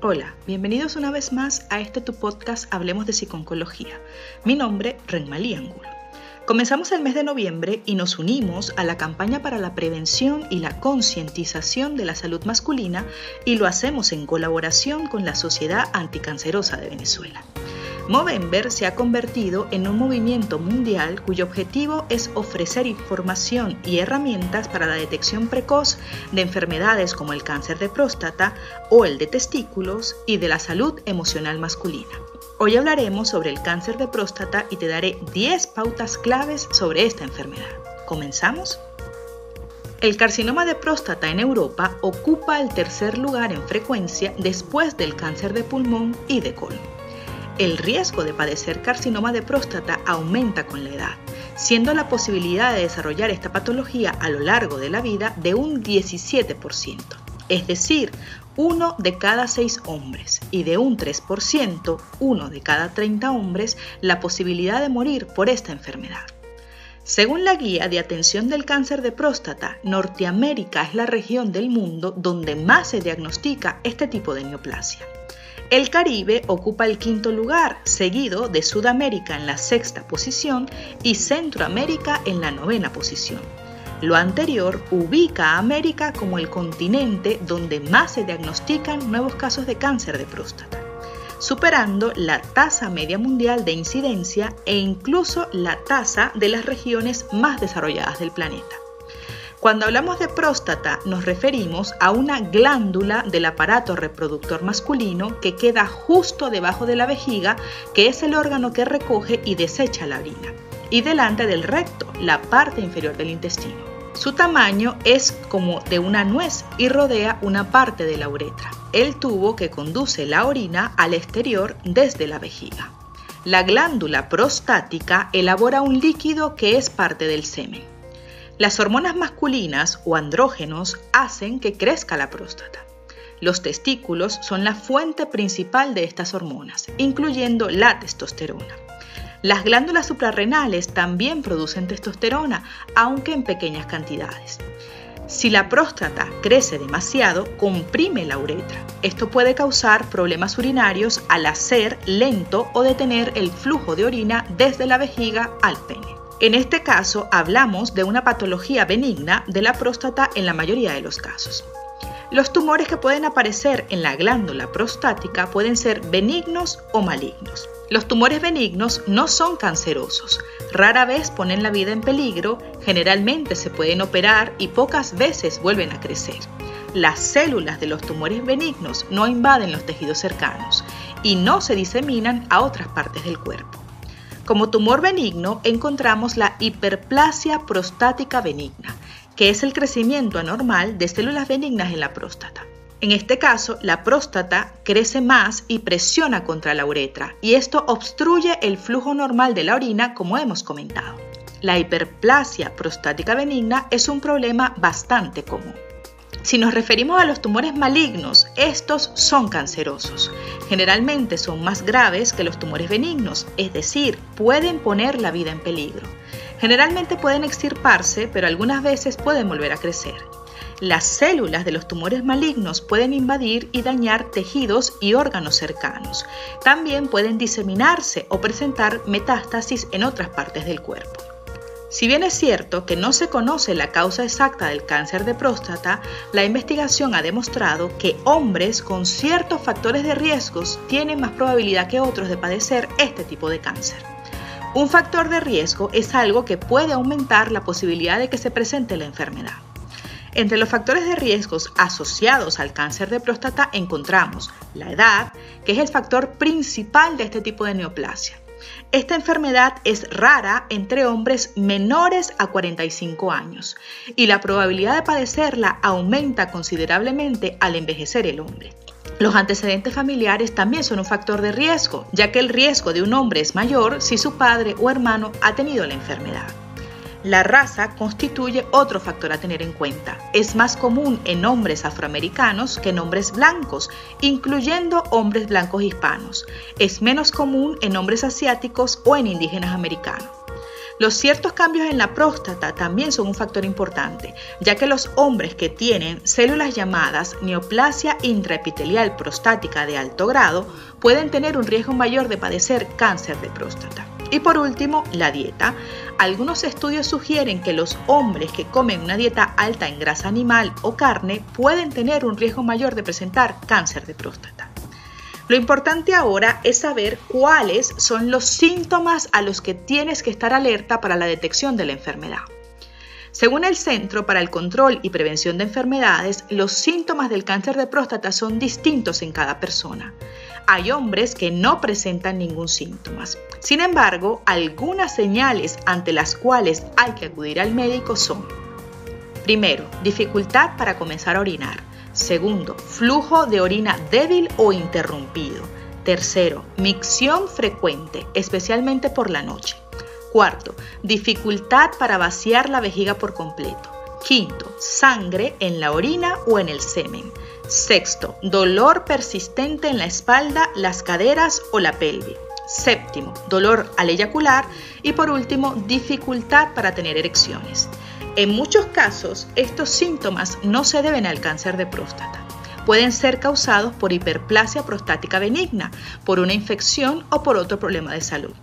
Hola, bienvenidos una vez más a este tu podcast Hablemos de Psiconcología. Mi nombre, Renmalí Angulo. Comenzamos el mes de noviembre y nos unimos a la campaña para la prevención y la concientización de la salud masculina y lo hacemos en colaboración con la Sociedad Anticancerosa de Venezuela. Movember se ha convertido en un movimiento mundial cuyo objetivo es ofrecer información y herramientas para la detección precoz de enfermedades como el cáncer de próstata o el de testículos y de la salud emocional masculina. Hoy hablaremos sobre el cáncer de próstata y te daré 10 pautas claves sobre esta enfermedad. ¿Comenzamos? El carcinoma de próstata en Europa ocupa el tercer lugar en frecuencia después del cáncer de pulmón y de colon el riesgo de padecer carcinoma de próstata aumenta con la edad, siendo la posibilidad de desarrollar esta patología a lo largo de la vida de un 17%, es decir, uno de cada seis hombres, y de un 3%, uno de cada 30 hombres, la posibilidad de morir por esta enfermedad. Según la Guía de Atención del Cáncer de Próstata, Norteamérica es la región del mundo donde más se diagnostica este tipo de neoplasia. El Caribe ocupa el quinto lugar, seguido de Sudamérica en la sexta posición y Centroamérica en la novena posición. Lo anterior ubica a América como el continente donde más se diagnostican nuevos casos de cáncer de próstata, superando la tasa media mundial de incidencia e incluso la tasa de las regiones más desarrolladas del planeta. Cuando hablamos de próstata nos referimos a una glándula del aparato reproductor masculino que queda justo debajo de la vejiga, que es el órgano que recoge y desecha la orina, y delante del recto, la parte inferior del intestino. Su tamaño es como de una nuez y rodea una parte de la uretra, el tubo que conduce la orina al exterior desde la vejiga. La glándula prostática elabora un líquido que es parte del semen. Las hormonas masculinas o andrógenos hacen que crezca la próstata. Los testículos son la fuente principal de estas hormonas, incluyendo la testosterona. Las glándulas suprarrenales también producen testosterona, aunque en pequeñas cantidades. Si la próstata crece demasiado, comprime la uretra. Esto puede causar problemas urinarios al hacer lento o detener el flujo de orina desde la vejiga al pene. En este caso hablamos de una patología benigna de la próstata en la mayoría de los casos. Los tumores que pueden aparecer en la glándula prostática pueden ser benignos o malignos. Los tumores benignos no son cancerosos, rara vez ponen la vida en peligro, generalmente se pueden operar y pocas veces vuelven a crecer. Las células de los tumores benignos no invaden los tejidos cercanos y no se diseminan a otras partes del cuerpo. Como tumor benigno encontramos la hiperplasia prostática benigna, que es el crecimiento anormal de células benignas en la próstata. En este caso, la próstata crece más y presiona contra la uretra, y esto obstruye el flujo normal de la orina, como hemos comentado. La hiperplasia prostática benigna es un problema bastante común. Si nos referimos a los tumores malignos, estos son cancerosos. Generalmente son más graves que los tumores benignos, es decir, pueden poner la vida en peligro. Generalmente pueden extirparse, pero algunas veces pueden volver a crecer. Las células de los tumores malignos pueden invadir y dañar tejidos y órganos cercanos. También pueden diseminarse o presentar metástasis en otras partes del cuerpo. Si bien es cierto que no se conoce la causa exacta del cáncer de próstata, la investigación ha demostrado que hombres con ciertos factores de riesgos tienen más probabilidad que otros de padecer este tipo de cáncer. Un factor de riesgo es algo que puede aumentar la posibilidad de que se presente la enfermedad. Entre los factores de riesgos asociados al cáncer de próstata encontramos la edad, que es el factor principal de este tipo de neoplasia. Esta enfermedad es rara entre hombres menores a 45 años y la probabilidad de padecerla aumenta considerablemente al envejecer el hombre. Los antecedentes familiares también son un factor de riesgo, ya que el riesgo de un hombre es mayor si su padre o hermano ha tenido la enfermedad. La raza constituye otro factor a tener en cuenta. Es más común en hombres afroamericanos que en hombres blancos, incluyendo hombres blancos hispanos. Es menos común en hombres asiáticos o en indígenas americanos. Los ciertos cambios en la próstata también son un factor importante, ya que los hombres que tienen células llamadas neoplasia intraepitelial prostática de alto grado pueden tener un riesgo mayor de padecer cáncer de próstata. Y por último, la dieta. Algunos estudios sugieren que los hombres que comen una dieta alta en grasa animal o carne pueden tener un riesgo mayor de presentar cáncer de próstata. Lo importante ahora es saber cuáles son los síntomas a los que tienes que estar alerta para la detección de la enfermedad. Según el Centro para el Control y Prevención de Enfermedades, los síntomas del cáncer de próstata son distintos en cada persona hay hombres que no presentan ningún síntoma. Sin embargo, algunas señales ante las cuales hay que acudir al médico son, primero, dificultad para comenzar a orinar. Segundo, flujo de orina débil o interrumpido. Tercero, micción frecuente, especialmente por la noche. Cuarto, dificultad para vaciar la vejiga por completo. Quinto, sangre en la orina o en el semen. Sexto, dolor persistente en la espalda, las caderas o la pelvis. Séptimo, dolor al eyacular. Y por último, dificultad para tener erecciones. En muchos casos, estos síntomas no se deben al cáncer de próstata. Pueden ser causados por hiperplasia prostática benigna, por una infección o por otro problema de salud.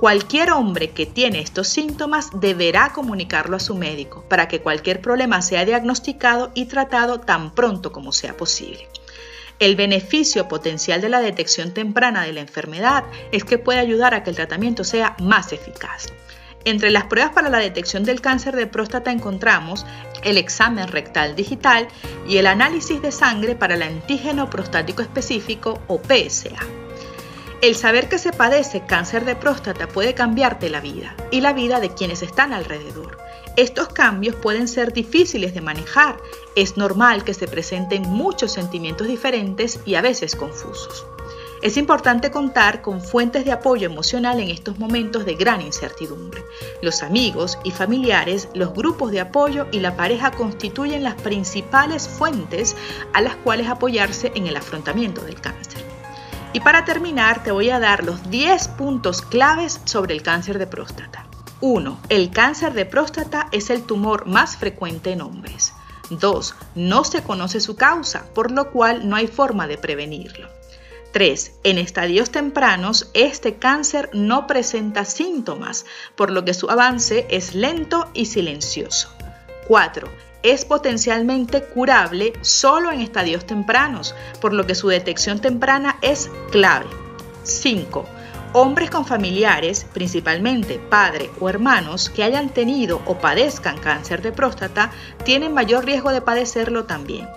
Cualquier hombre que tiene estos síntomas deberá comunicarlo a su médico para que cualquier problema sea diagnosticado y tratado tan pronto como sea posible. El beneficio potencial de la detección temprana de la enfermedad es que puede ayudar a que el tratamiento sea más eficaz. Entre las pruebas para la detección del cáncer de próstata encontramos el examen rectal digital y el análisis de sangre para el antígeno prostático específico o PSA. El saber que se padece cáncer de próstata puede cambiarte la vida y la vida de quienes están alrededor. Estos cambios pueden ser difíciles de manejar. Es normal que se presenten muchos sentimientos diferentes y a veces confusos. Es importante contar con fuentes de apoyo emocional en estos momentos de gran incertidumbre. Los amigos y familiares, los grupos de apoyo y la pareja constituyen las principales fuentes a las cuales apoyarse en el afrontamiento del cáncer. Y para terminar, te voy a dar los 10 puntos claves sobre el cáncer de próstata. 1. El cáncer de próstata es el tumor más frecuente en hombres. 2. No se conoce su causa, por lo cual no hay forma de prevenirlo. 3. En estadios tempranos, este cáncer no presenta síntomas, por lo que su avance es lento y silencioso. 4 es potencialmente curable solo en estadios tempranos, por lo que su detección temprana es clave. 5. Hombres con familiares, principalmente padre o hermanos, que hayan tenido o padezcan cáncer de próstata, tienen mayor riesgo de padecerlo también.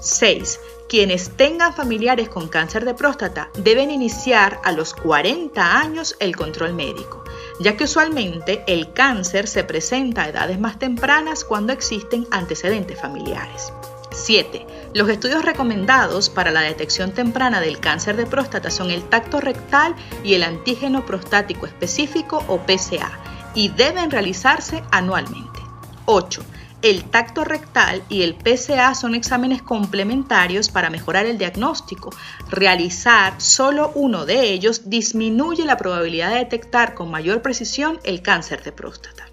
6. Quienes tengan familiares con cáncer de próstata deben iniciar a los 40 años el control médico, ya que usualmente el cáncer se presenta a edades más tempranas cuando existen antecedentes familiares. 7. Los estudios recomendados para la detección temprana del cáncer de próstata son el tacto rectal y el antígeno prostático específico o PSA y deben realizarse anualmente. 8. El tacto rectal y el PSA son exámenes complementarios para mejorar el diagnóstico. Realizar solo uno de ellos disminuye la probabilidad de detectar con mayor precisión el cáncer de próstata.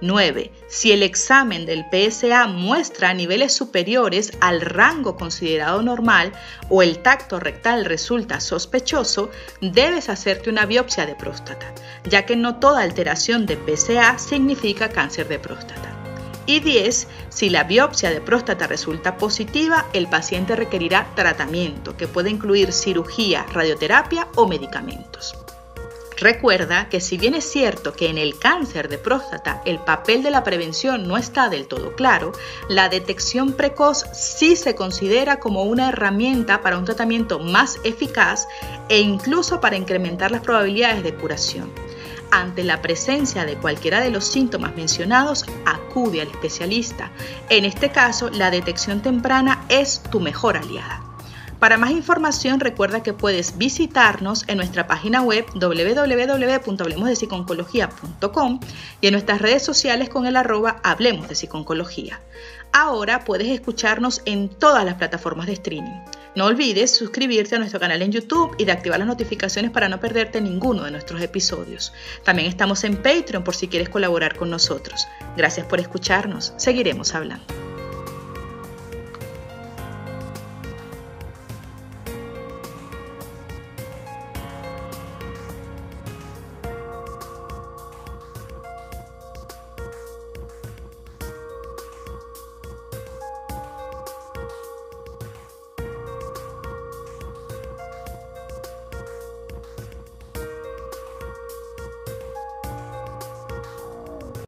9. Si el examen del PSA muestra niveles superiores al rango considerado normal o el tacto rectal resulta sospechoso, debes hacerte una biopsia de próstata, ya que no toda alteración de PSA significa cáncer de próstata. Y 10. Si la biopsia de próstata resulta positiva, el paciente requerirá tratamiento que puede incluir cirugía, radioterapia o medicamentos. Recuerda que si bien es cierto que en el cáncer de próstata el papel de la prevención no está del todo claro, la detección precoz sí se considera como una herramienta para un tratamiento más eficaz e incluso para incrementar las probabilidades de curación. Ante la presencia de cualquiera de los síntomas mencionados, acude al especialista. En este caso, la detección temprana es tu mejor aliada. Para más información recuerda que puedes visitarnos en nuestra página web www.hablemosdepsiconcología.com y en nuestras redes sociales con el arroba Hablemos de Psiconcología. Ahora puedes escucharnos en todas las plataformas de streaming. No olvides suscribirte a nuestro canal en YouTube y de activar las notificaciones para no perderte ninguno de nuestros episodios. También estamos en Patreon por si quieres colaborar con nosotros. Gracias por escucharnos. Seguiremos hablando.